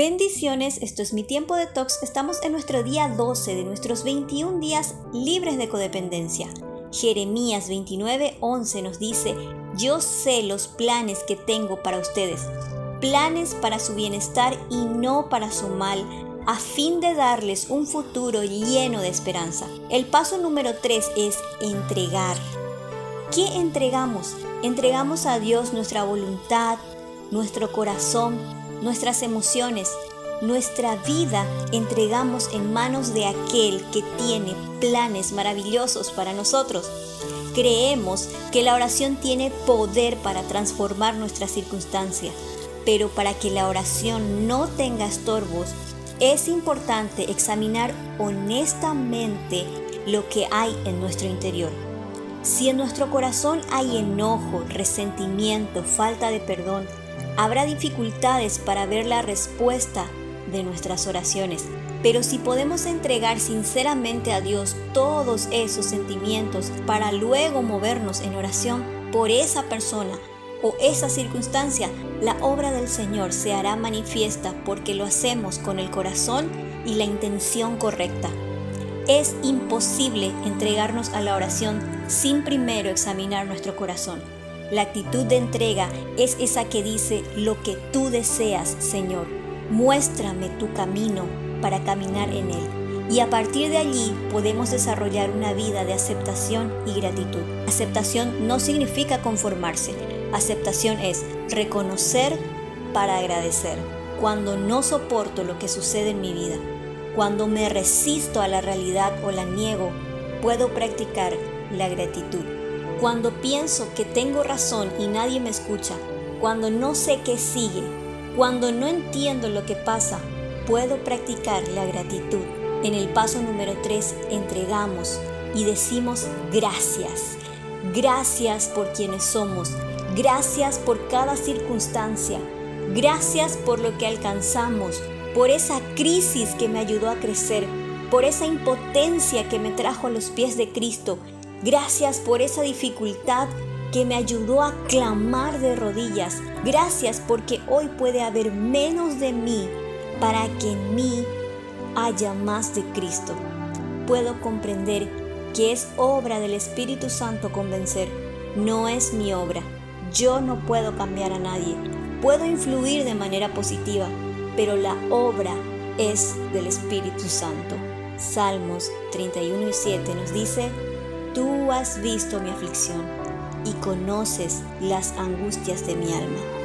Bendiciones, esto es mi tiempo de tox. Estamos en nuestro día 12 de nuestros 21 días libres de codependencia. Jeremías 29:11 nos dice, yo sé los planes que tengo para ustedes, planes para su bienestar y no para su mal, a fin de darles un futuro lleno de esperanza. El paso número 3 es entregar. ¿Qué entregamos? Entregamos a Dios nuestra voluntad, nuestro corazón, nuestras emociones, nuestra vida entregamos en manos de aquel que tiene planes maravillosos para nosotros. Creemos que la oración tiene poder para transformar nuestra circunstancia, pero para que la oración no tenga estorbos, es importante examinar honestamente lo que hay en nuestro interior. Si en nuestro corazón hay enojo, resentimiento, falta de perdón, Habrá dificultades para ver la respuesta de nuestras oraciones, pero si podemos entregar sinceramente a Dios todos esos sentimientos para luego movernos en oración por esa persona o esa circunstancia, la obra del Señor se hará manifiesta porque lo hacemos con el corazón y la intención correcta. Es imposible entregarnos a la oración sin primero examinar nuestro corazón. La actitud de entrega es esa que dice lo que tú deseas, Señor. Muéstrame tu camino para caminar en él. Y a partir de allí podemos desarrollar una vida de aceptación y gratitud. Aceptación no significa conformarse. Aceptación es reconocer para agradecer. Cuando no soporto lo que sucede en mi vida, cuando me resisto a la realidad o la niego, puedo practicar la gratitud. Cuando pienso que tengo razón y nadie me escucha, cuando no sé qué sigue, cuando no entiendo lo que pasa, puedo practicar la gratitud. En el paso número 3 entregamos y decimos gracias. Gracias por quienes somos. Gracias por cada circunstancia. Gracias por lo que alcanzamos, por esa crisis que me ayudó a crecer, por esa impotencia que me trajo a los pies de Cristo Gracias por esa dificultad que me ayudó a clamar de rodillas. Gracias porque hoy puede haber menos de mí para que en mí haya más de Cristo. Puedo comprender que es obra del Espíritu Santo convencer. No es mi obra. Yo no puedo cambiar a nadie. Puedo influir de manera positiva, pero la obra es del Espíritu Santo. Salmos 31 y 7 nos dice, Tú has visto mi aflicción y conoces las angustias de mi alma.